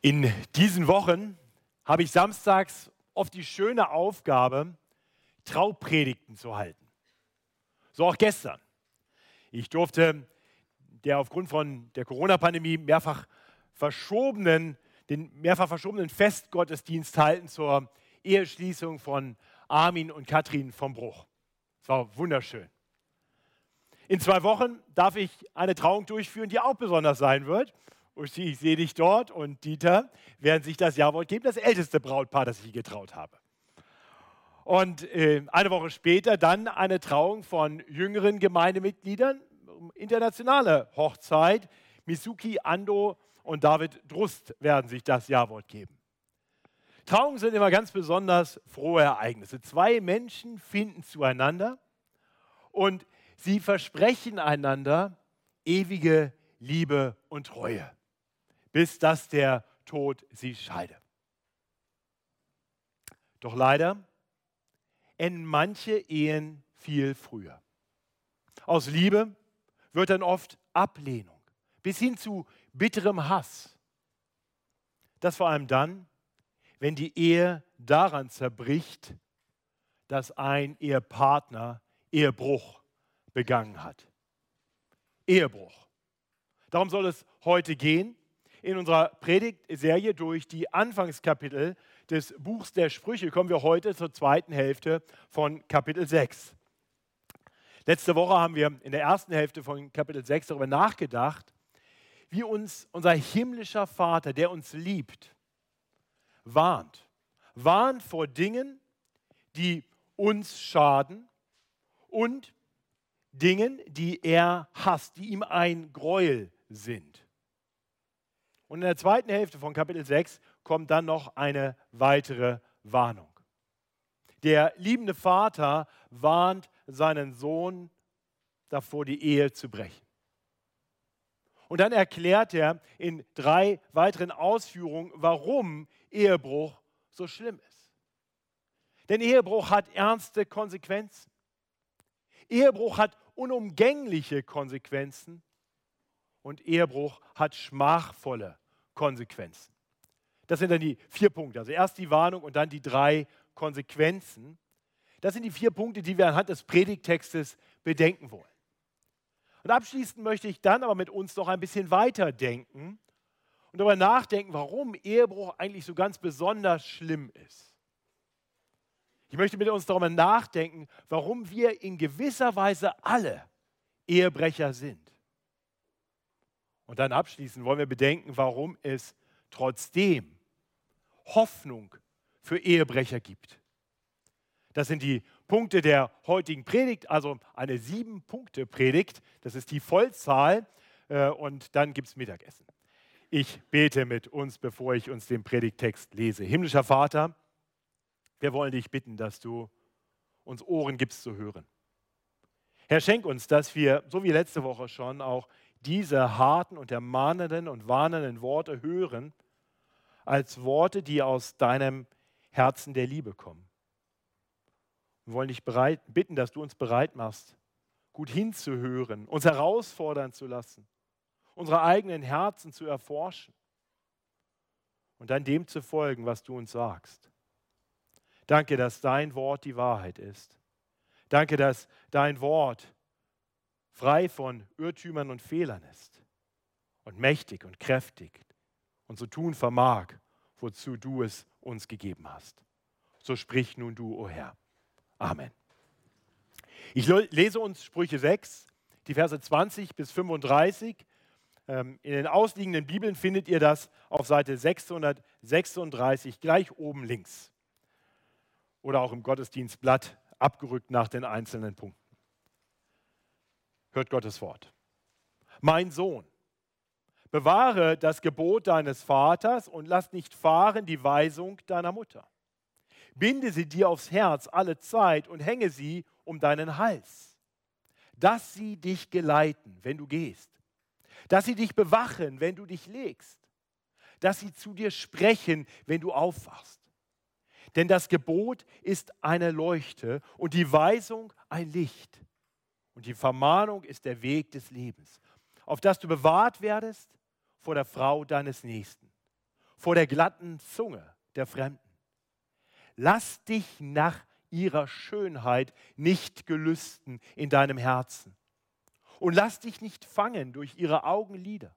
In diesen Wochen habe ich samstags oft die schöne Aufgabe, Traupredigten zu halten. So auch gestern. Ich durfte der aufgrund von der Corona-Pandemie mehrfach verschobenen, den mehrfach verschobenen Festgottesdienst halten zur Eheschließung von Armin und Katrin vom Bruch. Es war wunderschön. In zwei Wochen darf ich eine Trauung durchführen, die auch besonders sein wird. Uschi, ich sehe dich dort und Dieter werden sich das Jawort geben, das älteste Brautpaar, das ich je getraut habe. Und äh, eine Woche später dann eine Trauung von jüngeren Gemeindemitgliedern, internationale Hochzeit. Misuki Ando und David Drust werden sich das Jawort geben. Trauungen sind immer ganz besonders frohe Ereignisse. Zwei Menschen finden zueinander und sie versprechen einander ewige Liebe und Treue bis dass der Tod sie scheide. Doch leider enden manche Ehen viel früher. Aus Liebe wird dann oft Ablehnung bis hin zu bitterem Hass. Das vor allem dann, wenn die Ehe daran zerbricht, dass ein Ehepartner Ehebruch begangen hat. Ehebruch. Darum soll es heute gehen in unserer Predigtserie durch die Anfangskapitel des Buchs der Sprüche kommen wir heute zur zweiten Hälfte von Kapitel 6. Letzte Woche haben wir in der ersten Hälfte von Kapitel 6 darüber nachgedacht, wie uns unser himmlischer Vater, der uns liebt, warnt. Warnt vor Dingen, die uns schaden und Dingen, die er hasst, die ihm ein Gräuel sind. Und in der zweiten Hälfte von Kapitel 6 kommt dann noch eine weitere Warnung. Der liebende Vater warnt seinen Sohn davor, die Ehe zu brechen. Und dann erklärt er in drei weiteren Ausführungen, warum Ehebruch so schlimm ist. Denn Ehebruch hat ernste Konsequenzen. Ehebruch hat unumgängliche Konsequenzen und Ehebruch hat schmachvolle Konsequenzen. Das sind dann die vier Punkte. Also erst die Warnung und dann die drei Konsequenzen. Das sind die vier Punkte, die wir anhand des Predigtextes bedenken wollen. Und abschließend möchte ich dann aber mit uns noch ein bisschen weiter denken und darüber nachdenken, warum Ehebruch eigentlich so ganz besonders schlimm ist. Ich möchte mit uns darüber nachdenken, warum wir in gewisser Weise alle Ehebrecher sind. Und dann abschließend wollen wir bedenken, warum es trotzdem Hoffnung für Ehebrecher gibt. Das sind die Punkte der heutigen Predigt, also eine Sieben-Punkte-Predigt. Das ist die Vollzahl äh, und dann gibt es Mittagessen. Ich bete mit uns, bevor ich uns den Predigtext lese. Himmlischer Vater, wir wollen dich bitten, dass du uns Ohren gibst zu hören. Herr, schenk uns, dass wir, so wie letzte Woche schon, auch diese harten und ermahnenden und warnenden Worte hören, als Worte, die aus deinem Herzen der Liebe kommen. Wir wollen dich bereit, bitten, dass du uns bereit machst, gut hinzuhören, uns herausfordern zu lassen, unsere eigenen Herzen zu erforschen und dann dem zu folgen, was du uns sagst. Danke, dass dein Wort die Wahrheit ist. Danke, dass dein Wort frei von Irrtümern und Fehlern ist und mächtig und kräftig und zu tun vermag, wozu du es uns gegeben hast. So sprich nun du, o oh Herr. Amen. Ich lese uns Sprüche 6, die Verse 20 bis 35. Ähm, in den ausliegenden Bibeln findet ihr das auf Seite 636, gleich oben links. Oder auch im Gottesdienstblatt abgerückt nach den einzelnen Punkten hört Gottes Wort. Mein Sohn, bewahre das Gebot deines Vaters und lass nicht fahren die Weisung deiner Mutter. Binde sie dir aufs Herz alle Zeit und hänge sie um deinen Hals, dass sie dich geleiten, wenn du gehst, dass sie dich bewachen, wenn du dich legst, dass sie zu dir sprechen, wenn du aufwachst. Denn das Gebot ist eine Leuchte und die Weisung ein Licht und die Vermahnung ist der Weg des Lebens, auf dass du bewahrt werdest vor der Frau deines Nächsten, vor der glatten Zunge der Fremden. Lass dich nach ihrer Schönheit nicht gelüsten in deinem Herzen. Und lass dich nicht fangen durch ihre Augenlider.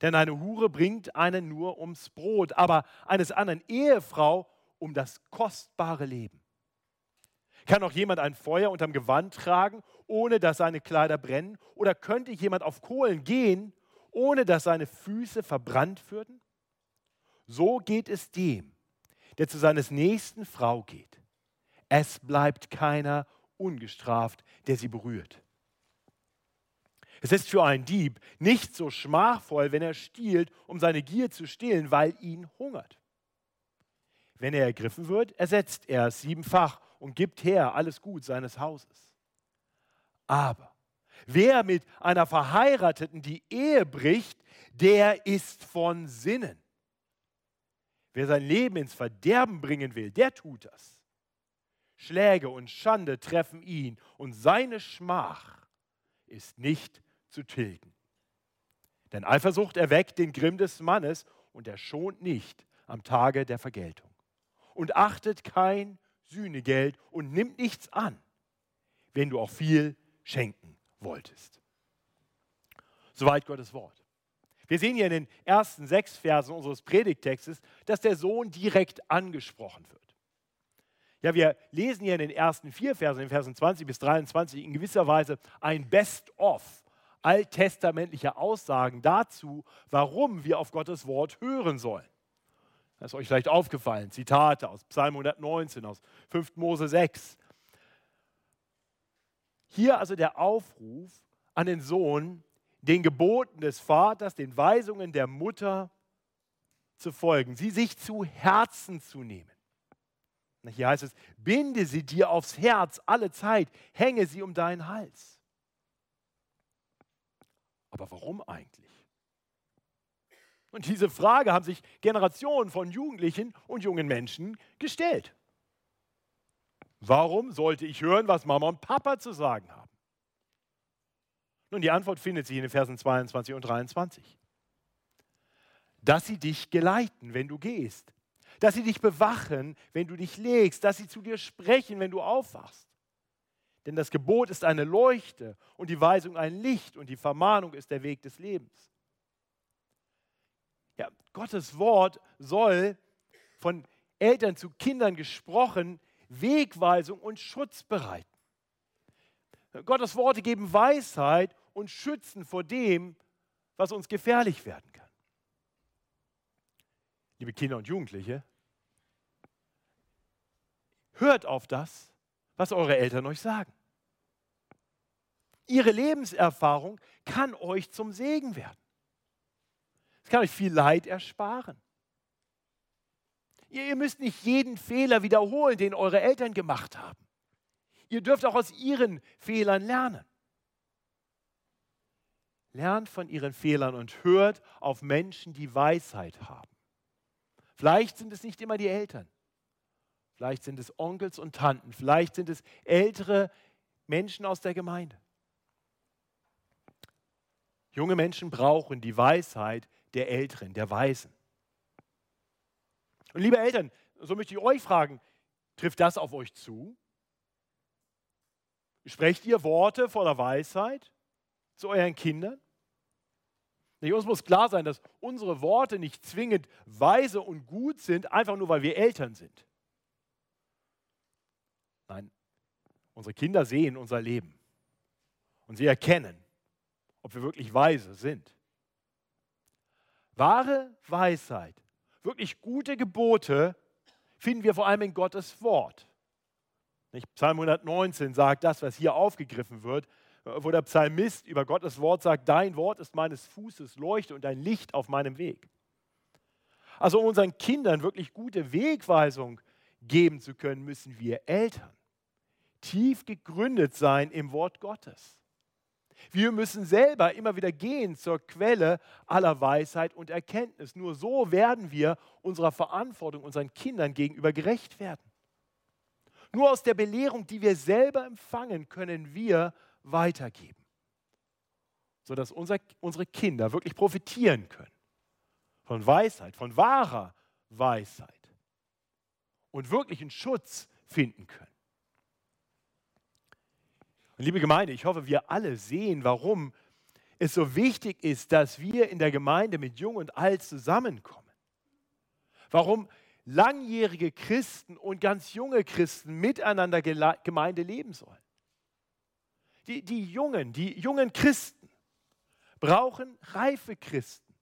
Denn eine Hure bringt einen nur ums Brot, aber eines anderen Ehefrau um das kostbare Leben. Kann auch jemand ein Feuer unterm Gewand tragen, ohne dass seine Kleider brennen? Oder könnte jemand auf Kohlen gehen, ohne dass seine Füße verbrannt würden? So geht es dem, der zu seines nächsten Frau geht. Es bleibt keiner ungestraft, der sie berührt. Es ist für einen Dieb nicht so schmachvoll, wenn er stiehlt, um seine Gier zu stillen, weil ihn hungert. Wenn er ergriffen wird, ersetzt er es siebenfach und gibt her alles Gut seines Hauses. Aber wer mit einer Verheirateten die Ehe bricht, der ist von Sinnen. Wer sein Leben ins Verderben bringen will, der tut das. Schläge und Schande treffen ihn und seine Schmach ist nicht zu tilgen. Denn Eifersucht erweckt den Grimm des Mannes und er schont nicht am Tage der Vergeltung und achtet kein Sühnegeld und nimmt nichts an, wenn du auch viel schenken wolltest. Soweit Gottes Wort. Wir sehen hier in den ersten sechs Versen unseres Predigtextes, dass der Sohn direkt angesprochen wird. Ja, wir lesen hier in den ersten vier Versen, in Versen 20 bis 23, in gewisser Weise ein Best-of alttestamentlicher Aussagen dazu, warum wir auf Gottes Wort hören sollen. Das ist euch vielleicht aufgefallen. Zitate aus Psalm 119, aus 5. Mose 6. Hier also der Aufruf an den Sohn, den Geboten des Vaters, den Weisungen der Mutter zu folgen, sie sich zu Herzen zu nehmen. Hier heißt es, binde sie dir aufs Herz alle Zeit, hänge sie um deinen Hals. Aber warum eigentlich? Und diese Frage haben sich Generationen von Jugendlichen und jungen Menschen gestellt. Warum sollte ich hören, was Mama und Papa zu sagen haben? Nun, die Antwort findet sich in den Versen 22 und 23. Dass sie dich geleiten, wenn du gehst. Dass sie dich bewachen, wenn du dich legst. Dass sie zu dir sprechen, wenn du aufwachst. Denn das Gebot ist eine Leuchte und die Weisung ein Licht und die Vermahnung ist der Weg des Lebens. Ja, Gottes Wort soll von Eltern zu Kindern gesprochen Wegweisung und Schutz bereiten. Gottes Worte geben Weisheit und schützen vor dem, was uns gefährlich werden kann. Liebe Kinder und Jugendliche, hört auf das, was eure Eltern euch sagen. Ihre Lebenserfahrung kann euch zum Segen werden. Es kann euch viel Leid ersparen. Ihr, ihr müsst nicht jeden Fehler wiederholen, den eure Eltern gemacht haben. Ihr dürft auch aus ihren Fehlern lernen. Lernt von ihren Fehlern und hört auf Menschen, die Weisheit haben. Vielleicht sind es nicht immer die Eltern. Vielleicht sind es Onkels und Tanten. Vielleicht sind es ältere Menschen aus der Gemeinde. Junge Menschen brauchen die Weisheit der Älteren, der Weisen. Und liebe Eltern, so möchte ich euch fragen, trifft das auf euch zu? Sprecht ihr Worte voller Weisheit zu euren Kindern? Uns muss klar sein, dass unsere Worte nicht zwingend weise und gut sind, einfach nur weil wir Eltern sind. Nein, unsere Kinder sehen unser Leben und sie erkennen, ob wir wirklich weise sind. Wahre Weisheit, wirklich gute Gebote finden wir vor allem in Gottes Wort. Psalm 119 sagt das, was hier aufgegriffen wird, wo der Psalmist über Gottes Wort sagt, dein Wort ist meines Fußes Leuchte und ein Licht auf meinem Weg. Also um unseren Kindern wirklich gute Wegweisung geben zu können, müssen wir Eltern tief gegründet sein im Wort Gottes. Wir müssen selber immer wieder gehen zur Quelle aller Weisheit und Erkenntnis. Nur so werden wir unserer Verantwortung unseren Kindern gegenüber gerecht werden. Nur aus der Belehrung, die wir selber empfangen, können wir weitergeben, sodass unser, unsere Kinder wirklich profitieren können von Weisheit, von wahrer Weisheit und wirklichen Schutz finden können. Und liebe Gemeinde, ich hoffe, wir alle sehen, warum es so wichtig ist, dass wir in der Gemeinde mit Jung und Alt zusammenkommen. Warum langjährige Christen und ganz junge Christen miteinander Gemeinde leben sollen. Die, die Jungen, die jungen Christen brauchen reife Christen,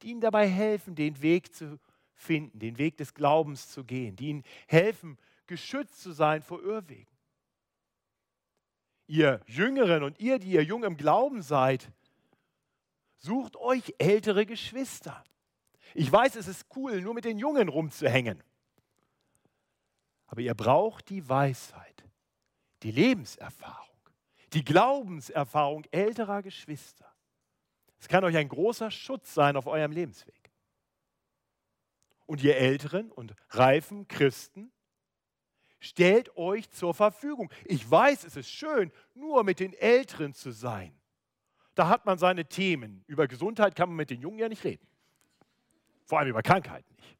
die ihnen dabei helfen, den Weg zu finden, den Weg des Glaubens zu gehen, die ihnen helfen, geschützt zu sein vor Irrwegen. Ihr Jüngeren und ihr, die ihr jung im Glauben seid, sucht euch ältere Geschwister. Ich weiß, es ist cool, nur mit den Jungen rumzuhängen. Aber ihr braucht die Weisheit, die Lebenserfahrung, die Glaubenserfahrung älterer Geschwister. Es kann euch ein großer Schutz sein auf eurem Lebensweg. Und ihr älteren und reifen Christen, stellt euch zur Verfügung. Ich weiß, es ist schön, nur mit den Älteren zu sein. Da hat man seine Themen. Über Gesundheit kann man mit den Jungen ja nicht reden. Vor allem über Krankheiten nicht.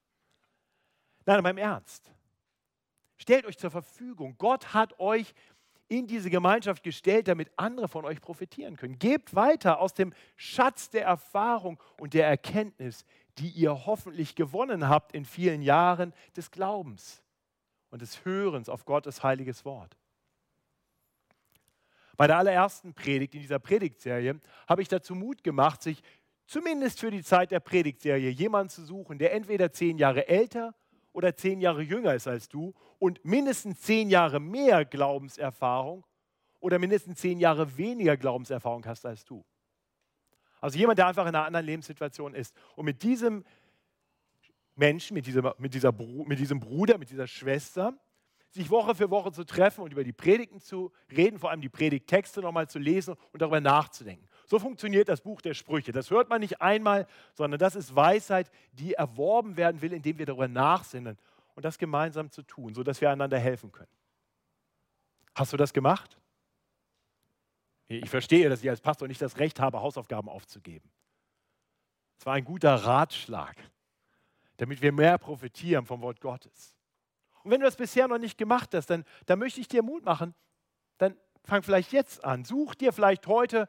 Nein, aber im Ernst. Stellt euch zur Verfügung. Gott hat euch in diese Gemeinschaft gestellt, damit andere von euch profitieren können. Gebt weiter aus dem Schatz der Erfahrung und der Erkenntnis, die ihr hoffentlich gewonnen habt in vielen Jahren des Glaubens und des Hörens auf Gottes heiliges Wort. Bei der allerersten Predigt in dieser Predigtserie habe ich dazu Mut gemacht, sich zumindest für die Zeit der Predigtserie jemanden zu suchen, der entweder zehn Jahre älter oder zehn Jahre jünger ist als du und mindestens zehn Jahre mehr Glaubenserfahrung oder mindestens zehn Jahre weniger Glaubenserfahrung hast als du. Also jemand, der einfach in einer anderen Lebenssituation ist. Und mit diesem Menschen, mit, dieser, mit, dieser, mit diesem Bruder, mit dieser Schwester, sich Woche für Woche zu treffen und über die Predigten zu reden, vor allem die Predigttexte nochmal zu lesen und darüber nachzudenken. So funktioniert das Buch der Sprüche. Das hört man nicht einmal, sondern das ist Weisheit, die erworben werden will, indem wir darüber nachsinnen und das gemeinsam zu tun, sodass wir einander helfen können. Hast du das gemacht? Ich verstehe, dass ich als Pastor nicht das Recht habe, Hausaufgaben aufzugeben. Es war ein guter Ratschlag, damit wir mehr profitieren vom Wort Gottes. Und wenn du das bisher noch nicht gemacht hast, dann, dann möchte ich dir Mut machen, dann fang vielleicht jetzt an. Such dir vielleicht heute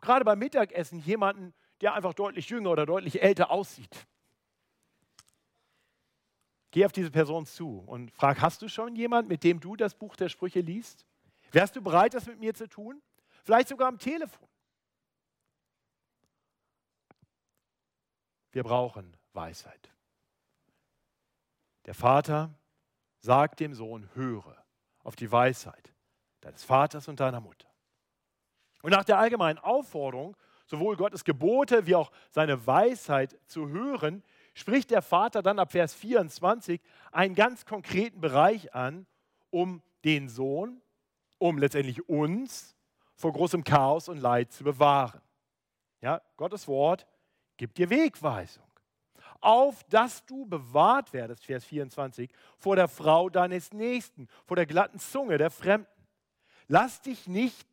gerade beim Mittagessen jemanden, der einfach deutlich jünger oder deutlich älter aussieht. Geh auf diese Person zu und frag, hast du schon jemanden, mit dem du das Buch der Sprüche liest? Wärst du bereit, das mit mir zu tun? Vielleicht sogar am Telefon. Wir brauchen Weisheit. Der Vater sagt dem Sohn, höre auf die Weisheit deines Vaters und deiner Mutter. Und nach der allgemeinen Aufforderung, sowohl Gottes Gebote wie auch seine Weisheit zu hören, spricht der Vater dann ab Vers 24 einen ganz konkreten Bereich an, um den Sohn, um letztendlich uns vor großem Chaos und Leid zu bewahren. Ja, Gottes Wort gibt dir Wegweisung. Auf dass du bewahrt werdest, Vers 24, vor der Frau deines Nächsten, vor der glatten Zunge der Fremden. Lass dich nicht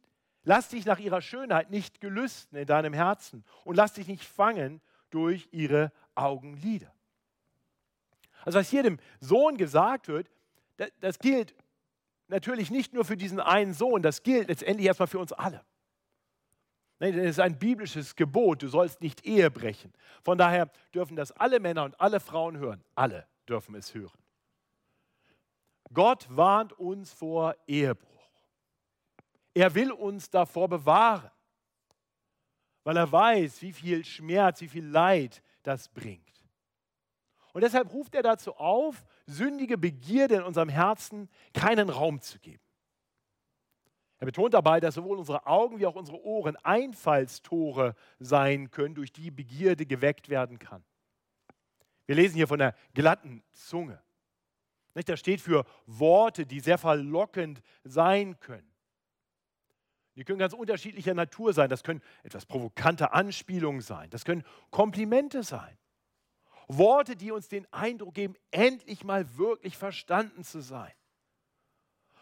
Lass dich nach ihrer Schönheit nicht gelüsten in deinem Herzen und lass dich nicht fangen durch ihre Augenlider. Also was hier dem Sohn gesagt wird, das, das gilt natürlich nicht nur für diesen einen Sohn, das gilt letztendlich erstmal für uns alle. Es ist ein biblisches Gebot, du sollst nicht Ehe brechen. Von daher dürfen das alle Männer und alle Frauen hören. Alle dürfen es hören. Gott warnt uns vor Ehebruch. Er will uns davor bewahren, weil er weiß, wie viel Schmerz, wie viel Leid das bringt. Und deshalb ruft er dazu auf, sündige Begierde in unserem Herzen keinen Raum zu geben. Er betont dabei, dass sowohl unsere Augen wie auch unsere Ohren Einfallstore sein können, durch die Begierde geweckt werden kann. Wir lesen hier von der glatten Zunge. Das steht für Worte, die sehr verlockend sein können. Die können ganz unterschiedlicher Natur sein. Das können etwas provokante Anspielungen sein. Das können Komplimente sein. Worte, die uns den Eindruck geben, endlich mal wirklich verstanden zu sein.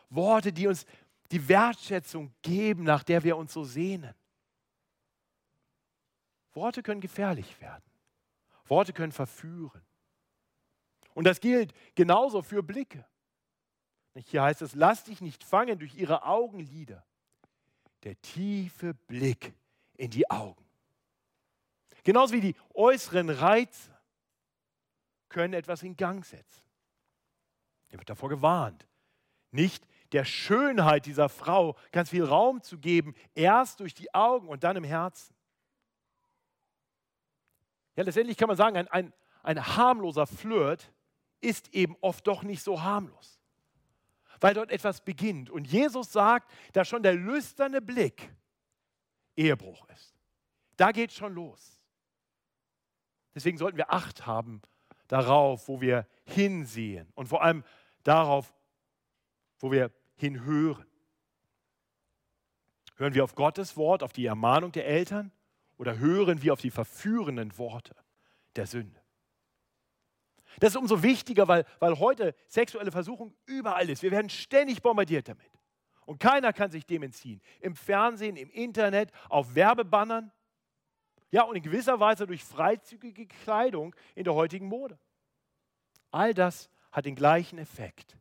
Worte, die uns die Wertschätzung geben, nach der wir uns so sehnen. Worte können gefährlich werden. Worte können verführen. Und das gilt genauso für Blicke. Hier heißt es, lass dich nicht fangen durch ihre Augenlider. Der tiefe Blick in die Augen. Genauso wie die äußeren Reize können etwas in Gang setzen. Er wird davor gewarnt, nicht der Schönheit dieser Frau ganz viel Raum zu geben, erst durch die Augen und dann im Herzen. Ja, letztendlich kann man sagen, ein, ein, ein harmloser Flirt ist eben oft doch nicht so harmlos, weil dort etwas beginnt. Und Jesus sagt, dass schon der lüsterne Blick Ehebruch ist. Da geht schon los. Deswegen sollten wir Acht haben darauf, wo wir hinsehen und vor allem darauf, wo wir hinhören. Hören wir auf Gottes Wort, auf die Ermahnung der Eltern oder hören wir auf die verführenden Worte der Sünde? Das ist umso wichtiger, weil, weil heute sexuelle Versuchung überall ist. Wir werden ständig bombardiert damit. Und keiner kann sich dem entziehen. Im Fernsehen, im Internet, auf Werbebannern. Ja, und in gewisser Weise durch freizügige Kleidung in der heutigen Mode. All das hat den gleichen Effekt.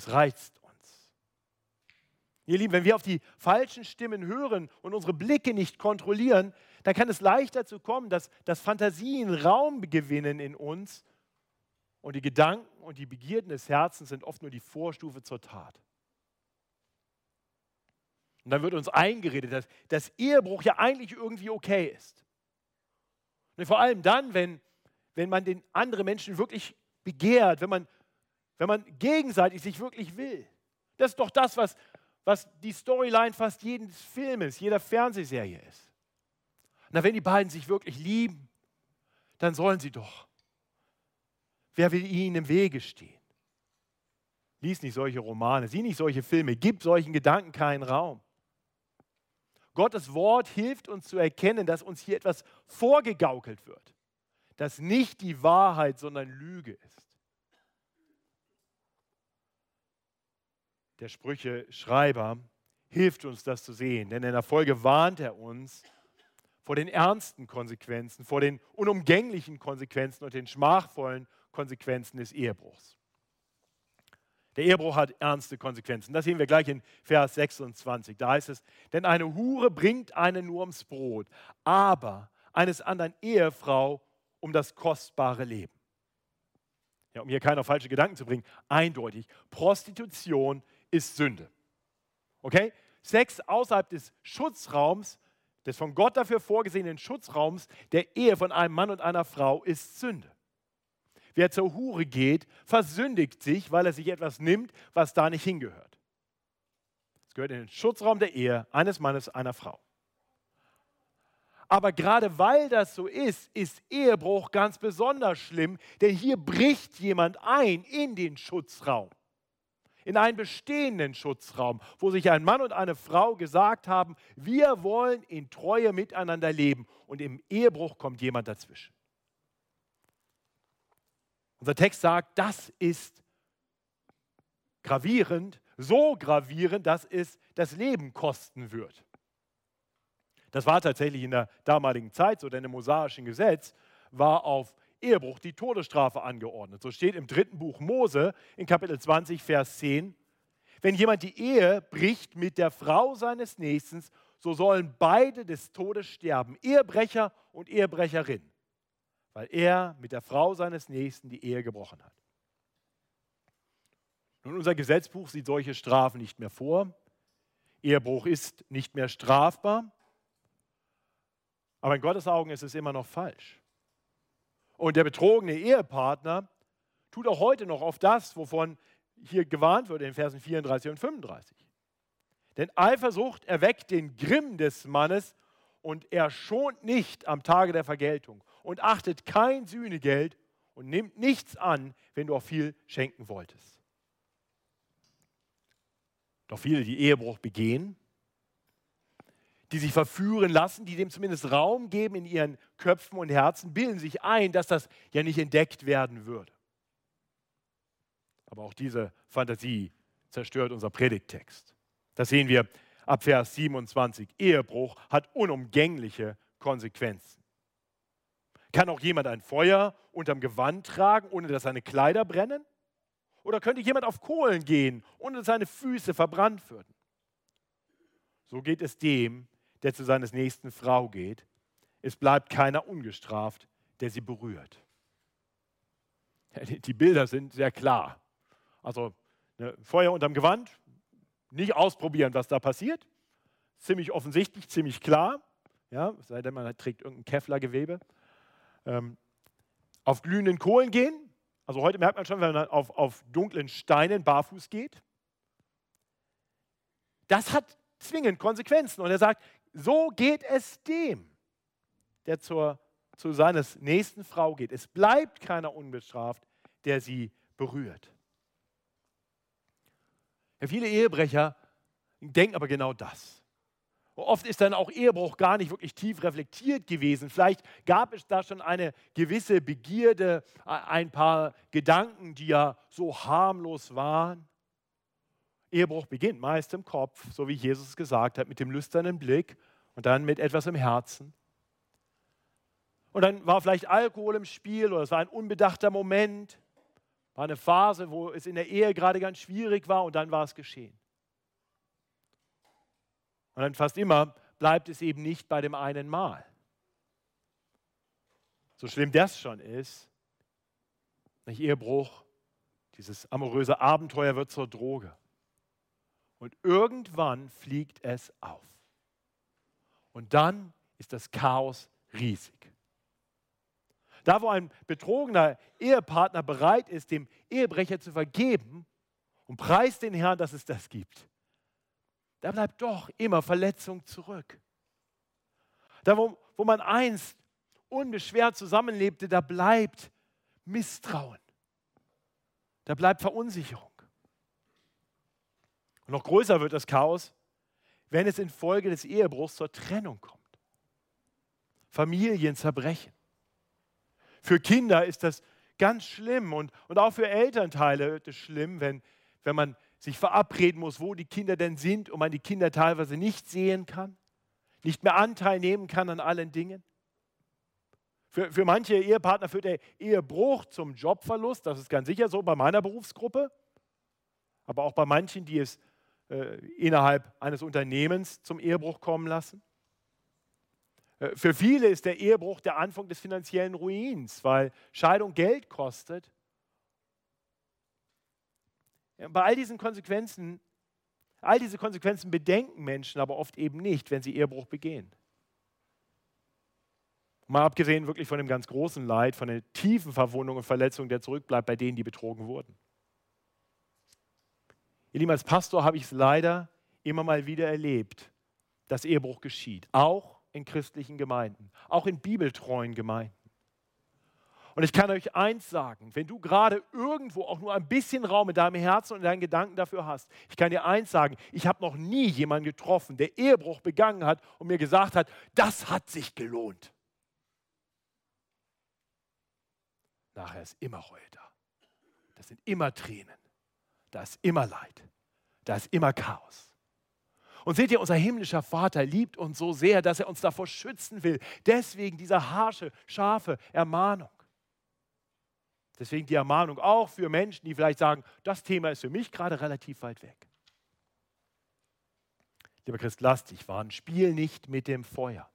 Es reizt uns. Ihr Lieben, wenn wir auf die falschen Stimmen hören und unsere Blicke nicht kontrollieren, dann kann es leicht dazu kommen, dass, dass Fantasien Raum gewinnen in uns und die Gedanken und die Begierden des Herzens sind oft nur die Vorstufe zur Tat. Und dann wird uns eingeredet, dass, dass Ehebruch ja eigentlich irgendwie okay ist. Und vor allem dann, wenn, wenn man den anderen Menschen wirklich begehrt, wenn man wenn man gegenseitig sich wirklich will. Das ist doch das, was, was die Storyline fast jedes Filmes, jeder Fernsehserie ist. Na, wenn die beiden sich wirklich lieben, dann sollen sie doch. Wer will ihnen im Wege stehen? Lies nicht solche Romane, sieh nicht solche Filme, gib solchen Gedanken keinen Raum. Gottes Wort hilft uns zu erkennen, dass uns hier etwas vorgegaukelt wird, das nicht die Wahrheit, sondern Lüge ist. Der Sprüche-Schreiber, hilft uns das zu sehen. Denn in der Folge warnt er uns vor den ernsten Konsequenzen, vor den unumgänglichen Konsequenzen und den schmachvollen Konsequenzen des Ehebruchs. Der Ehebruch hat ernste Konsequenzen. Das sehen wir gleich in Vers 26. Da heißt es, denn eine Hure bringt einen nur ums Brot, aber eines anderen Ehefrau um das kostbare Leben. Ja, um hier keine falsche Gedanken zu bringen, eindeutig, Prostitution ist Sünde. Okay? Sex außerhalb des Schutzraums, des von Gott dafür vorgesehenen Schutzraums der Ehe von einem Mann und einer Frau ist Sünde. Wer zur Hure geht, versündigt sich, weil er sich etwas nimmt, was da nicht hingehört. Es gehört in den Schutzraum der Ehe eines Mannes, einer Frau. Aber gerade weil das so ist, ist Ehebruch ganz besonders schlimm, denn hier bricht jemand ein in den Schutzraum in einen bestehenden Schutzraum, wo sich ein Mann und eine Frau gesagt haben, wir wollen in Treue miteinander leben und im Ehebruch kommt jemand dazwischen. Unser Text sagt, das ist gravierend, so gravierend, dass es das Leben kosten wird. Das war tatsächlich in der damaligen Zeit so, denn im mosaischen Gesetz war auf Ehebruch die Todesstrafe angeordnet. So steht im dritten Buch Mose in Kapitel 20, Vers 10. Wenn jemand die Ehe bricht mit der Frau seines Nächsten, so sollen beide des Todes sterben, Ehebrecher und Ehebrecherin, weil er mit der Frau seines Nächsten die Ehe gebrochen hat. Nun, unser Gesetzbuch sieht solche Strafen nicht mehr vor. Ehebruch ist nicht mehr strafbar. Aber in Gottes Augen ist es immer noch falsch. Und der betrogene Ehepartner tut auch heute noch auf das, wovon hier gewarnt wird in Versen 34 und 35. Denn Eifersucht erweckt den Grimm des Mannes und er schont nicht am Tage der Vergeltung und achtet kein Sühnegeld und nimmt nichts an, wenn du auch viel schenken wolltest. Doch viele, die Ehebruch begehen, die sich verführen lassen, die dem zumindest Raum geben in ihren Köpfen und Herzen, bilden sich ein, dass das ja nicht entdeckt werden würde. Aber auch diese Fantasie zerstört unser Predigttext. Das sehen wir ab Vers 27. Ehebruch hat unumgängliche Konsequenzen. Kann auch jemand ein Feuer unterm Gewand tragen, ohne dass seine Kleider brennen? Oder könnte jemand auf Kohlen gehen, ohne dass seine Füße verbrannt würden? So geht es dem, der zu seines nächsten Frau geht. Es bleibt keiner ungestraft, der sie berührt. Die Bilder sind sehr klar. Also ne, Feuer unterm Gewand, nicht ausprobieren, was da passiert. Ziemlich offensichtlich, ziemlich klar. Ja, sei denn, man trägt irgendein Kevlargewebe. Ähm, auf glühenden Kohlen gehen. Also heute merkt man schon, wenn man auf, auf dunklen Steinen barfuß geht. Das hat zwingend Konsequenzen. Und er sagt, so geht es dem, der zur, zu seines nächsten Frau geht. Es bleibt keiner unbestraft, der sie berührt. Ja, viele Ehebrecher denken aber genau das. Oft ist dann auch Ehebruch gar nicht wirklich tief reflektiert gewesen. Vielleicht gab es da schon eine gewisse Begierde, ein paar Gedanken, die ja so harmlos waren. Ehebruch beginnt meist im Kopf, so wie Jesus gesagt hat, mit dem lüsternen Blick und dann mit etwas im Herzen. Und dann war vielleicht Alkohol im Spiel oder es war ein unbedachter Moment, war eine Phase, wo es in der Ehe gerade ganz schwierig war und dann war es geschehen. Und dann fast immer bleibt es eben nicht bei dem einen Mal. So schlimm das schon ist, nicht Ehebruch, dieses amoröse Abenteuer wird zur Droge. Und irgendwann fliegt es auf. Und dann ist das Chaos riesig. Da, wo ein betrogener Ehepartner bereit ist, dem Ehebrecher zu vergeben und preist den Herrn, dass es das gibt, da bleibt doch immer Verletzung zurück. Da, wo, wo man einst unbeschwert zusammenlebte, da bleibt Misstrauen. Da bleibt Verunsicherung. Und noch größer wird das Chaos, wenn es infolge des Ehebruchs zur Trennung kommt. Familien zerbrechen. Für Kinder ist das ganz schlimm und, und auch für Elternteile ist es schlimm, wenn, wenn man sich verabreden muss, wo die Kinder denn sind und man die Kinder teilweise nicht sehen kann, nicht mehr Anteil nehmen kann an allen Dingen. Für, für manche Ehepartner führt der Ehebruch zum Jobverlust, das ist ganz sicher so bei meiner Berufsgruppe, aber auch bei manchen, die es äh, innerhalb eines Unternehmens zum Ehebruch kommen lassen. Äh, für viele ist der Ehebruch der Anfang des finanziellen Ruins, weil Scheidung Geld kostet. Bei all diesen Konsequenzen, all diese Konsequenzen bedenken Menschen aber oft eben nicht, wenn sie Ehebruch begehen. Mal abgesehen wirklich von dem ganz großen Leid, von der tiefen Verwundung und Verletzung, der zurückbleibt bei denen, die betrogen wurden. Ihr Lieben, als Pastor habe ich es leider immer mal wieder erlebt, dass Ehebruch geschieht. Auch in christlichen Gemeinden, auch in bibeltreuen Gemeinden. Und ich kann euch eins sagen, wenn du gerade irgendwo auch nur ein bisschen Raum in deinem Herzen und in deinen Gedanken dafür hast, ich kann dir eins sagen, ich habe noch nie jemanden getroffen, der Ehebruch begangen hat und mir gesagt hat, das hat sich gelohnt. Nachher ist immer Reue da. Das sind immer Tränen. Da ist immer Leid. Da ist immer Chaos. Und seht ihr, unser himmlischer Vater liebt uns so sehr, dass er uns davor schützen will. Deswegen diese harsche, scharfe Ermahnung. Deswegen die Ermahnung auch für Menschen, die vielleicht sagen, das Thema ist für mich gerade relativ weit weg. Lieber Christ, lass dich warnen. Spiel nicht mit dem Feuer.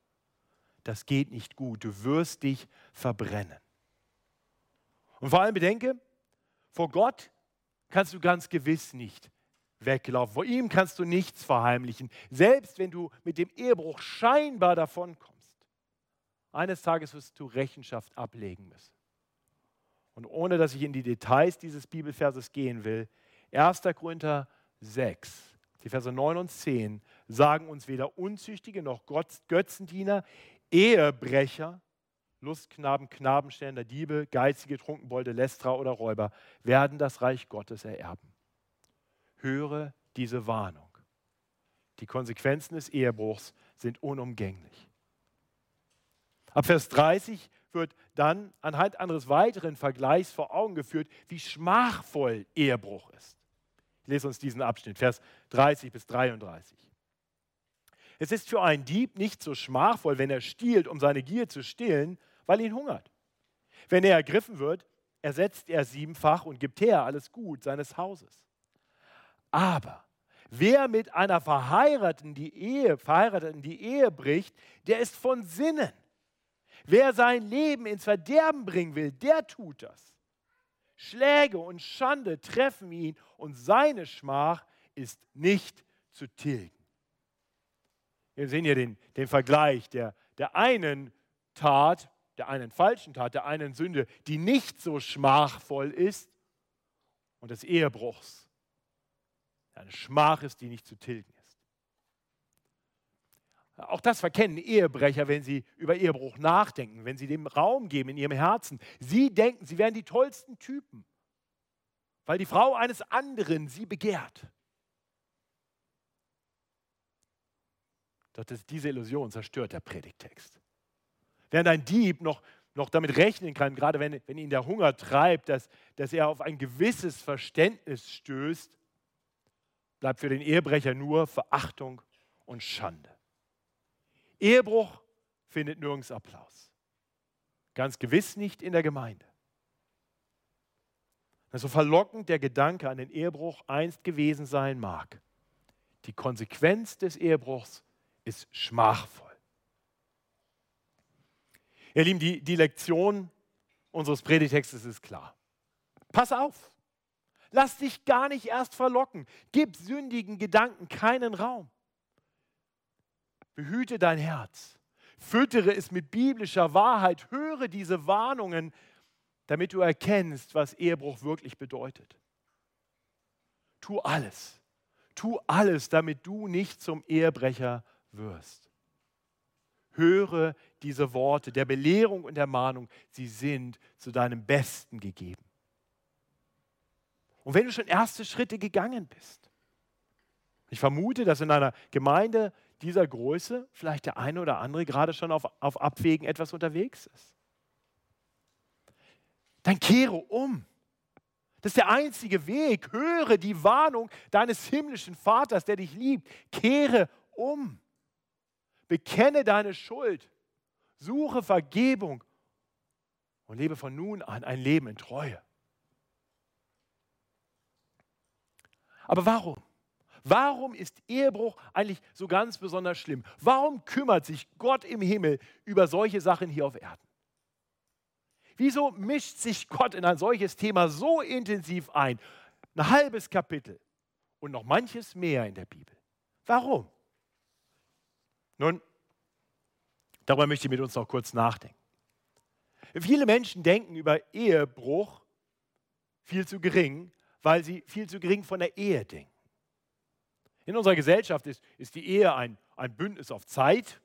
Das geht nicht gut. Du wirst dich verbrennen. Und vor allem bedenke, vor Gott kannst du ganz gewiss nicht weglaufen. Vor ihm kannst du nichts verheimlichen, selbst wenn du mit dem Ehebruch scheinbar davonkommst. Eines Tages wirst du Rechenschaft ablegen müssen. Und ohne dass ich in die Details dieses Bibelverses gehen will, 1. Korinther 6, die Verse 9 und 10 sagen uns weder Unzüchtige noch Götzendiener, Ehebrecher, Lustknaben, Knabenständer, Diebe, Geizige, Trunkenbolde, Lästerer oder Räuber werden das Reich Gottes ererben. Höre diese Warnung. Die Konsequenzen des Ehebruchs sind unumgänglich. Ab Vers 30 wird dann anhand eines weiteren Vergleichs vor Augen geführt, wie schmachvoll Ehebruch ist. Ich lese uns diesen Abschnitt, Vers 30 bis 33. Es ist für einen Dieb nicht so schmachvoll, wenn er stiehlt, um seine Gier zu stillen, weil ihn hungert. Wenn er ergriffen wird, ersetzt er siebenfach und gibt her alles Gut seines Hauses. Aber wer mit einer Verheirateten die Ehe, Verheirateten die Ehe bricht, der ist von Sinnen. Wer sein Leben ins Verderben bringen will, der tut das. Schläge und Schande treffen ihn und seine Schmach ist nicht zu tilgen. Wir sehen hier den, den Vergleich der, der einen Tat, der einen falschen Tat, der einen Sünde, die nicht so schmachvoll ist und des Ehebruchs. Eine Schmach ist, die nicht zu tilgen ist. Auch das verkennen Ehebrecher, wenn sie über Ehebruch nachdenken, wenn sie dem Raum geben in ihrem Herzen. Sie denken, sie wären die tollsten Typen, weil die Frau eines anderen sie begehrt. Doch diese Illusion zerstört der Predigtext. Während ein Dieb noch, noch damit rechnen kann, gerade wenn, wenn ihn der Hunger treibt, dass, dass er auf ein gewisses Verständnis stößt, bleibt für den Ehebrecher nur Verachtung und Schande. Ehebruch findet nirgends Applaus. Ganz gewiss nicht in der Gemeinde. So verlockend der Gedanke an den Ehebruch einst gewesen sein mag, die Konsequenz des Ehebruchs ist schmachvoll. Ihr Lieben, die, die Lektion unseres Predigtextes ist klar. Pass auf. Lass dich gar nicht erst verlocken. Gib sündigen Gedanken keinen Raum. Behüte dein Herz. Füttere es mit biblischer Wahrheit. Höre diese Warnungen, damit du erkennst, was Ehebruch wirklich bedeutet. Tu alles. Tu alles, damit du nicht zum Ehebrecher wirst. Höre diese Worte der Belehrung und Ermahnung, sie sind zu deinem Besten gegeben. Und wenn du schon erste Schritte gegangen bist, ich vermute, dass in einer Gemeinde dieser Größe vielleicht der eine oder andere gerade schon auf, auf Abwägen etwas unterwegs ist. Dann kehre um. Das ist der einzige Weg. Höre die Warnung deines himmlischen Vaters, der dich liebt. Kehre um. Bekenne deine Schuld, suche Vergebung und lebe von nun an ein Leben in Treue. Aber warum? Warum ist Ehebruch eigentlich so ganz besonders schlimm? Warum kümmert sich Gott im Himmel über solche Sachen hier auf Erden? Wieso mischt sich Gott in ein solches Thema so intensiv ein? Ein halbes Kapitel und noch manches mehr in der Bibel. Warum? Nun, darüber möchte ich mit uns noch kurz nachdenken. Viele Menschen denken über Ehebruch viel zu gering, weil sie viel zu gering von der Ehe denken. In unserer Gesellschaft ist, ist die Ehe ein, ein Bündnis auf Zeit.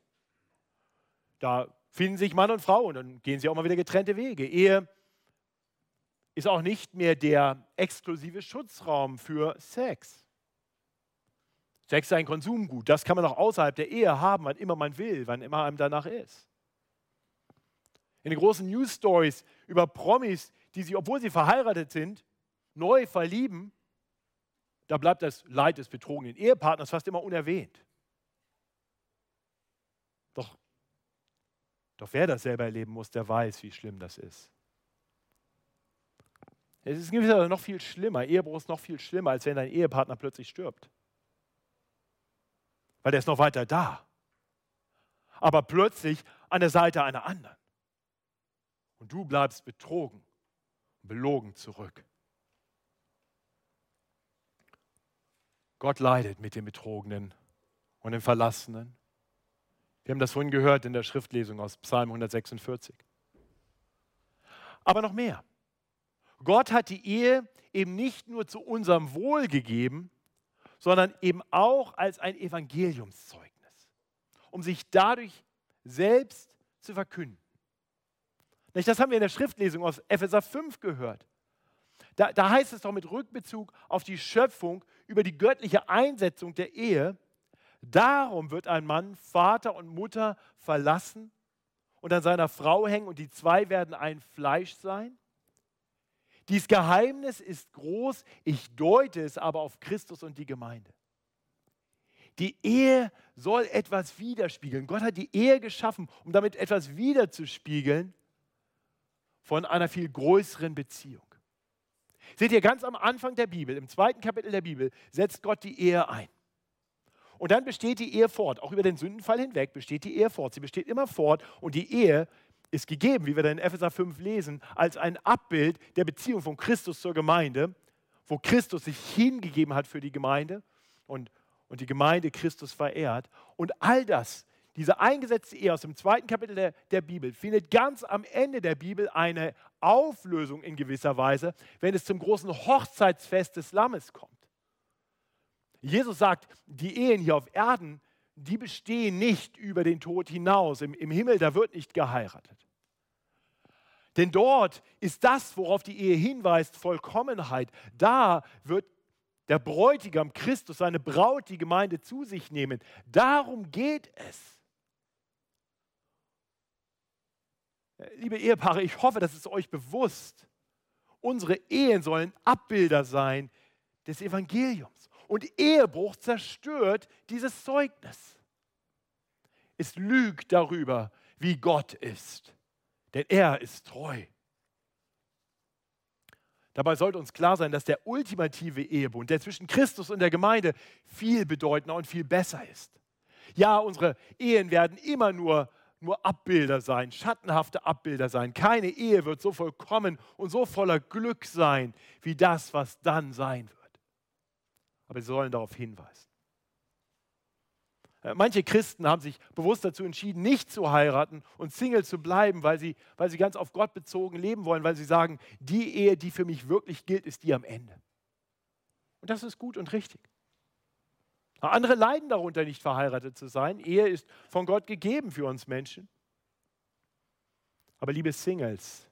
Da finden sich Mann und Frau und dann gehen sie auch mal wieder getrennte Wege. Ehe ist auch nicht mehr der exklusive Schutzraum für Sex. Sex ist ein Konsumgut. Das kann man auch außerhalb der Ehe haben, wann immer man will, wann immer einem danach ist. In den großen News Stories über Promis, die sich, obwohl sie verheiratet sind, neu verlieben, da bleibt das Leid des betrogenen Ehepartners fast immer unerwähnt. Doch, doch wer das selber erleben muss, der weiß, wie schlimm das ist. Es ist gewisserweise noch viel schlimmer. Ehebruch ist noch viel schlimmer, als wenn dein Ehepartner plötzlich stirbt weil er ist noch weiter da. Aber plötzlich an der Seite einer anderen. Und du bleibst betrogen belogen zurück. Gott leidet mit den Betrogenen und den Verlassenen. Wir haben das vorhin gehört in der Schriftlesung aus Psalm 146. Aber noch mehr. Gott hat die Ehe eben nicht nur zu unserem Wohl gegeben, sondern eben auch als ein Evangeliumszeugnis, um sich dadurch selbst zu verkünden. Das haben wir in der Schriftlesung aus Epheser 5 gehört. Da, da, heißt es doch mit Rückbezug auf die Schöpfung über die göttliche Einsetzung der Ehe, darum wird ein Mann Vater und Mutter verlassen und an seiner Frau hängen und die zwei werden ein Fleisch sein. Dies Geheimnis ist groß, ich deute es aber auf Christus und die Gemeinde. Die Ehe soll etwas widerspiegeln. Gott hat die Ehe geschaffen, um damit etwas wiederzuspiegeln, von einer viel größeren Beziehung. Seht ihr, ganz am Anfang der Bibel, im zweiten Kapitel der Bibel, setzt Gott die Ehe ein. Und dann besteht die Ehe fort. Auch über den Sündenfall hinweg besteht die Ehe fort. Sie besteht immer fort und die Ehe ist gegeben, wie wir dann in Epheser 5 lesen, als ein Abbild der Beziehung von Christus zur Gemeinde, wo Christus sich hingegeben hat für die Gemeinde und, und die Gemeinde Christus verehrt. Und all das, diese eingesetzte Ehe aus dem zweiten Kapitel der, der Bibel, findet ganz am Ende der Bibel eine Auflösung in gewisser Weise, wenn es zum großen Hochzeitsfest des Lammes kommt. Jesus sagt, die Ehen hier auf Erden die bestehen nicht über den Tod hinaus. Im, Im Himmel, da wird nicht geheiratet. Denn dort ist das, worauf die Ehe hinweist, Vollkommenheit. Da wird der Bräutigam Christus, seine Braut, die Gemeinde zu sich nehmen. Darum geht es. Liebe Ehepaare, ich hoffe, das ist euch bewusst. Unsere Ehen sollen Abbilder sein des Evangeliums. Und Ehebruch zerstört dieses Zeugnis. Es lügt darüber, wie Gott ist. Denn er ist treu. Dabei sollte uns klar sein, dass der ultimative Ehebund, der zwischen Christus und der Gemeinde, viel bedeutender und viel besser ist. Ja, unsere Ehen werden immer nur, nur Abbilder sein, schattenhafte Abbilder sein. Keine Ehe wird so vollkommen und so voller Glück sein, wie das, was dann sein wird aber sie sollen darauf hinweisen. Äh, manche Christen haben sich bewusst dazu entschieden, nicht zu heiraten und Single zu bleiben, weil sie, weil sie ganz auf Gott bezogen leben wollen, weil sie sagen, die Ehe, die für mich wirklich gilt, ist die am Ende. Und das ist gut und richtig. Andere leiden darunter, nicht verheiratet zu sein. Ehe ist von Gott gegeben für uns Menschen. Aber liebe Singles,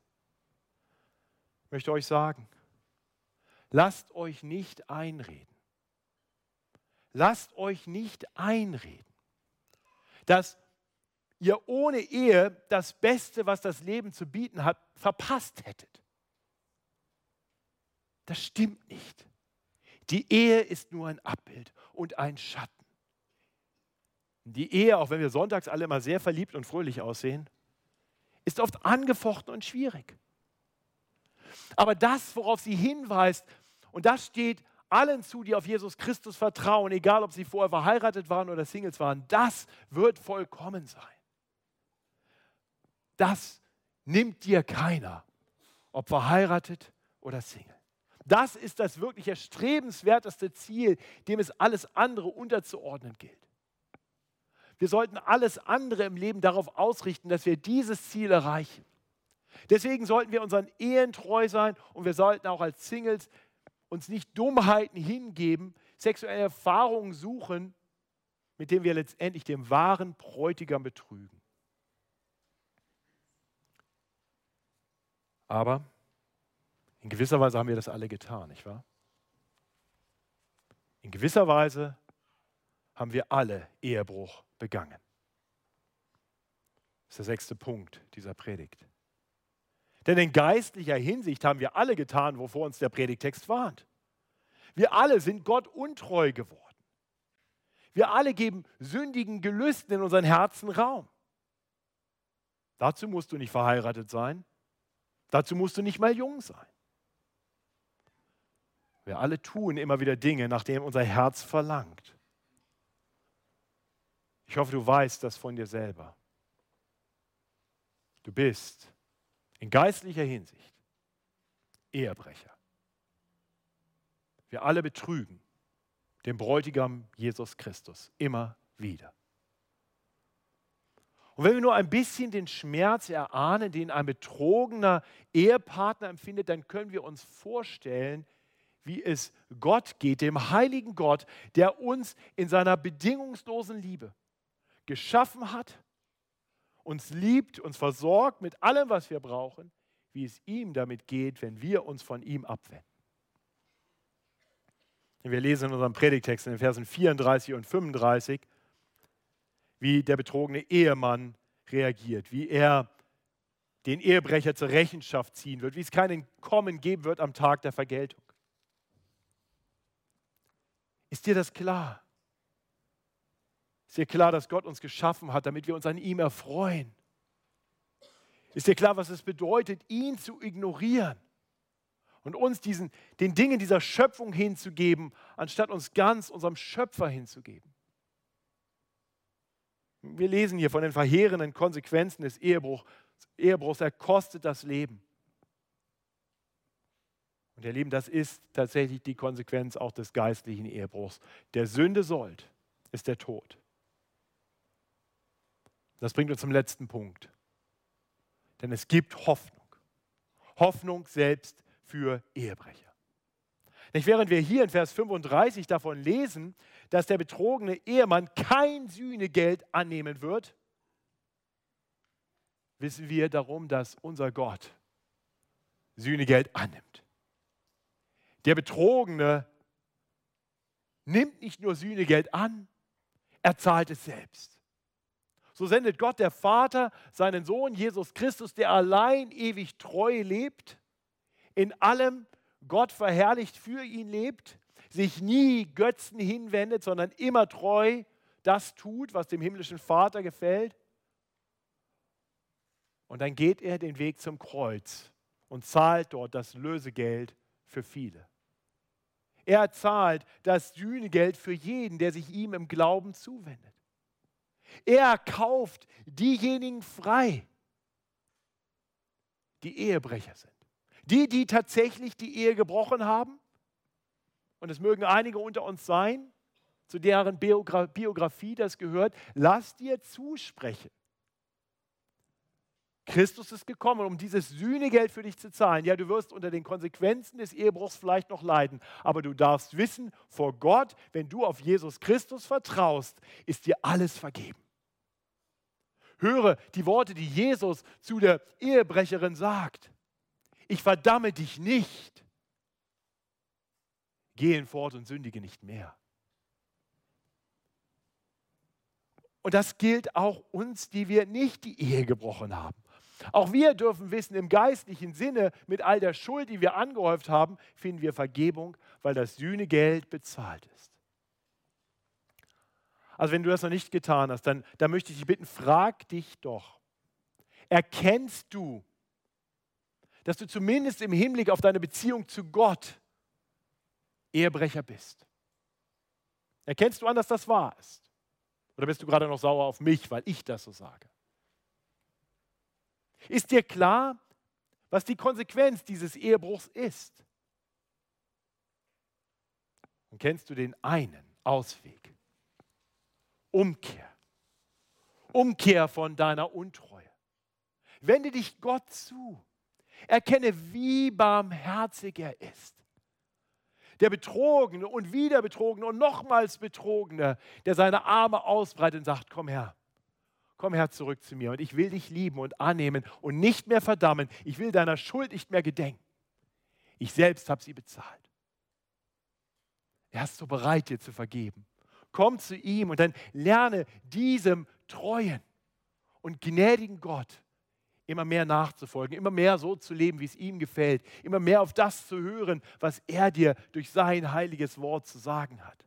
ich möchte euch sagen, lasst euch nicht einreden, lasst euch nicht einreden, dass ihr ohne Ehe das Beste, was das Leben zu bieten hat, verpasst hättet. Das stimmt nicht. Die Ehe ist nur ein Abbild und ein Schatten. Die Ehe, auch wenn wir sonntags alle immer sehr verliebt und fröhlich aussehen, ist oft angefochten und schwierig. Aber das, worauf sie hinweist, und das steht allen zu, die auf Jesus Christus vertrauen, egal ob sie vorher verheiratet waren oder Singles waren, das wird vollkommen sein. Das nimmt dir keiner, ob verheiratet oder Single. Das ist das wirklich erstrebenswerteste Ziel, dem es alles andere unterzuordnen gilt. Wir sollten alles andere im Leben darauf ausrichten, dass wir dieses Ziel erreichen. Deswegen sollten wir unseren Ehen treu sein und wir sollten auch als Singles uns nicht Dummheiten hingeben, sexuelle Erfahrungen suchen, mit denen wir letztendlich den wahren Bräutigam betrügen. Aber in gewisser Weise haben wir das alle getan, nicht wahr? In gewisser Weise haben wir alle Ehebruch begangen. Das ist der sechste Punkt dieser Predigt. Denn in geistlicher Hinsicht haben wir alle getan, wovor uns der Predigtext warnt. Wir alle sind Gott untreu geworden. Wir alle geben sündigen Gelüsten in unseren Herzen Raum. Dazu musst du nicht verheiratet sein. Dazu musst du nicht mal jung sein. Wir alle tun immer wieder Dinge, nach denen unser Herz verlangt. Ich hoffe, du weißt das von dir selber. Du bist in geistlicher Hinsicht Ehebrecher. Wir alle betrügen den Bräutigam Jesus Christus immer wieder. Und wenn wir nur ein bisschen den Schmerz erahnen, den ein betrogener Ehepartner empfindet, dann können wir uns vorstellen, wie es Gott geht, dem heiligen Gott, der uns in seiner bedingungslosen Liebe geschaffen hat uns liebt, uns versorgt mit allem, was wir brauchen, wie es ihm damit geht, wenn wir uns von ihm abwenden. Wir lesen in unserem Predigtext in den Versen 34 und 35, wie der betrogene Ehemann reagiert, wie er den Ehebrecher zur Rechenschaft ziehen wird, wie es keinen Kommen geben wird am Tag der Vergeltung. Ist dir das klar? Ist dir klar, dass Gott uns geschaffen hat, damit wir uns an ihm erfreuen? Ist dir klar, was es bedeutet, ihn zu ignorieren und uns diesen, den Dingen dieser Schöpfung hinzugeben, anstatt uns ganz unserem Schöpfer hinzugeben? Wir lesen hier von den verheerenden Konsequenzen des Ehebruchs. Ehebruchs. Er kostet das Leben. Und ihr Lieben, das ist tatsächlich die Konsequenz auch des geistlichen Ehebruchs. Der Sünde sollt ist der Tod. Das bringt uns zum letzten Punkt. Denn es gibt Hoffnung. Hoffnung selbst für Ehebrecher. Nicht, während wir hier in Vers 35 davon lesen, dass der betrogene Ehemann kein Sühnegeld annehmen wird, wissen wir darum, dass unser Gott Sühnegeld annimmt. Der Betrogene nimmt nicht nur Sühnegeld an, er zahlt es selbst. So sendet Gott der Vater seinen Sohn Jesus Christus, der allein ewig treu lebt, in allem Gott verherrlicht für ihn lebt, sich nie Götzen hinwendet, sondern immer treu das tut, was dem himmlischen Vater gefällt. Und dann geht er den Weg zum Kreuz und zahlt dort das Lösegeld für viele. Er zahlt das Sühnegeld für jeden, der sich ihm im Glauben zuwendet. Er kauft diejenigen frei, die Ehebrecher sind. Die, die tatsächlich die Ehe gebrochen haben. Und es mögen einige unter uns sein, zu deren Biografie das gehört. Lass dir zusprechen, Christus ist gekommen, um dieses Sühnegeld für dich zu zahlen. Ja, du wirst unter den Konsequenzen des Ehebruchs vielleicht noch leiden, aber du darfst wissen, vor Gott, wenn du auf Jesus Christus vertraust, ist dir alles vergeben. Höre die Worte, die Jesus zu der Ehebrecherin sagt. Ich verdamme dich nicht. Geh fort und sündige nicht mehr. Und das gilt auch uns, die wir nicht die Ehe gebrochen haben. Auch wir dürfen wissen, im geistlichen Sinne, mit all der Schuld, die wir angehäuft haben, finden wir Vergebung, weil das Sühnegeld bezahlt ist. Also wenn du das noch nicht getan hast, dann, dann möchte ich dich bitten, frag dich doch. Erkennst du, dass du zumindest im Hinblick auf deine Beziehung zu Gott Ehebrecher bist? Erkennst du an, dass das wahr ist? Oder bist du gerade noch sauer auf mich, weil ich das so sage? Ist dir klar, was die Konsequenz dieses Ehebruchs ist? Und kennst du den einen Ausweg? Umkehr. Umkehr von deiner Untreue. Wende dich Gott zu. Erkenne, wie barmherzig er ist. Der Betrogene und wieder Betrogene und nochmals Betrogene, der seine Arme ausbreitet und sagt, komm her, komm her zurück zu mir und ich will dich lieben und annehmen und nicht mehr verdammen. Ich will deiner Schuld nicht mehr gedenken. Ich selbst habe sie bezahlt. Er ist so bereit, dir zu vergeben. Komm zu ihm und dann lerne diesem treuen und gnädigen Gott immer mehr nachzufolgen, immer mehr so zu leben, wie es ihm gefällt, immer mehr auf das zu hören, was er dir durch sein heiliges Wort zu sagen hat.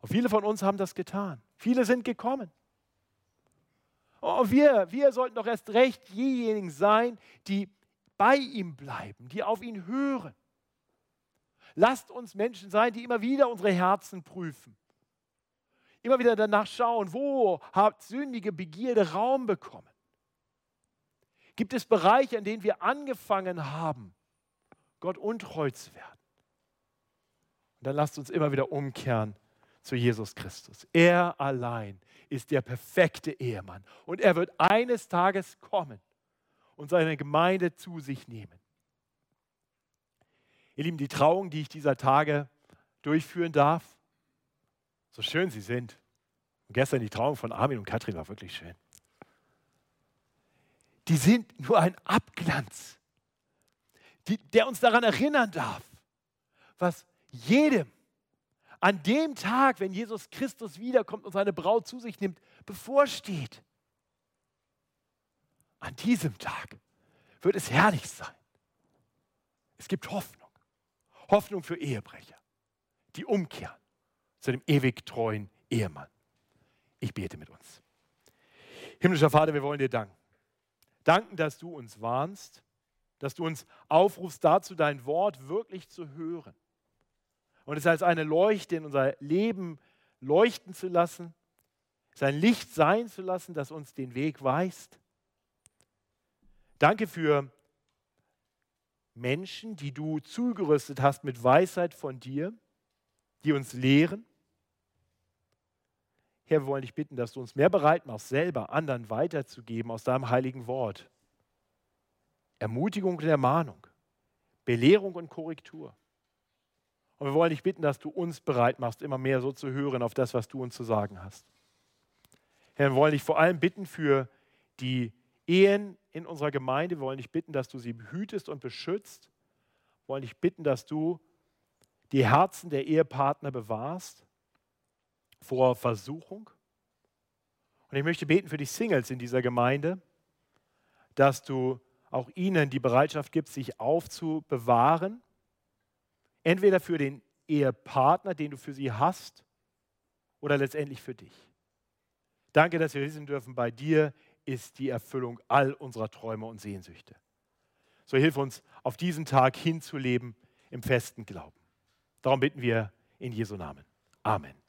Und viele von uns haben das getan. Viele sind gekommen. Und wir, wir sollten doch erst recht diejenigen sein, die bei ihm bleiben, die auf ihn hören. Lasst uns Menschen sein, die immer wieder unsere Herzen prüfen. Immer wieder danach schauen, wo hat sündige Begierde Raum bekommen? Gibt es Bereiche, in denen wir angefangen haben, Gott untreu zu werden? Und dann lasst uns immer wieder umkehren zu Jesus Christus. Er allein ist der perfekte Ehemann und er wird eines Tages kommen und seine Gemeinde zu sich nehmen. Ihr Lieben, die Trauung, die ich dieser Tage durchführen darf, so schön sie sind. Und gestern die Trauung von Armin und Katrin war wirklich schön. Die sind nur ein Abglanz, die, der uns daran erinnern darf, was jedem an dem Tag, wenn Jesus Christus wiederkommt und seine Braut zu sich nimmt, bevorsteht. An diesem Tag wird es herrlich sein. Es gibt Hoffnung. Hoffnung für Ehebrecher, die umkehren zu dem ewig treuen Ehemann. Ich bete mit uns. Himmlischer Vater, wir wollen dir danken. Danken, dass du uns warnst, dass du uns aufrufst dazu, dein Wort wirklich zu hören und es als eine Leuchte in unser Leben leuchten zu lassen, sein Licht sein zu lassen, das uns den Weg weist. Danke für Menschen, die du zugerüstet hast mit Weisheit von dir, die uns lehren. Herr, wir wollen dich bitten, dass du uns mehr bereit machst, selber anderen weiterzugeben aus deinem heiligen Wort. Ermutigung und Ermahnung, Belehrung und Korrektur. Und wir wollen dich bitten, dass du uns bereit machst, immer mehr so zu hören auf das, was du uns zu sagen hast. Herr, wir wollen dich vor allem bitten für die Ehen in unserer Gemeinde. Wir wollen dich bitten, dass du sie behütest und beschützt. Wir wollen dich bitten, dass du die Herzen der Ehepartner bewahrst vor Versuchung. Und ich möchte beten für die Singles in dieser Gemeinde, dass du auch ihnen die Bereitschaft gibst, sich aufzubewahren Entweder für den Ehepartner, den du für sie hast, oder letztendlich für dich. Danke, dass wir wissen dürfen, bei dir ist die Erfüllung all unserer Träume und Sehnsüchte. So hilf uns, auf diesen Tag hinzuleben im festen Glauben. Darum bitten wir in Jesu Namen. Amen.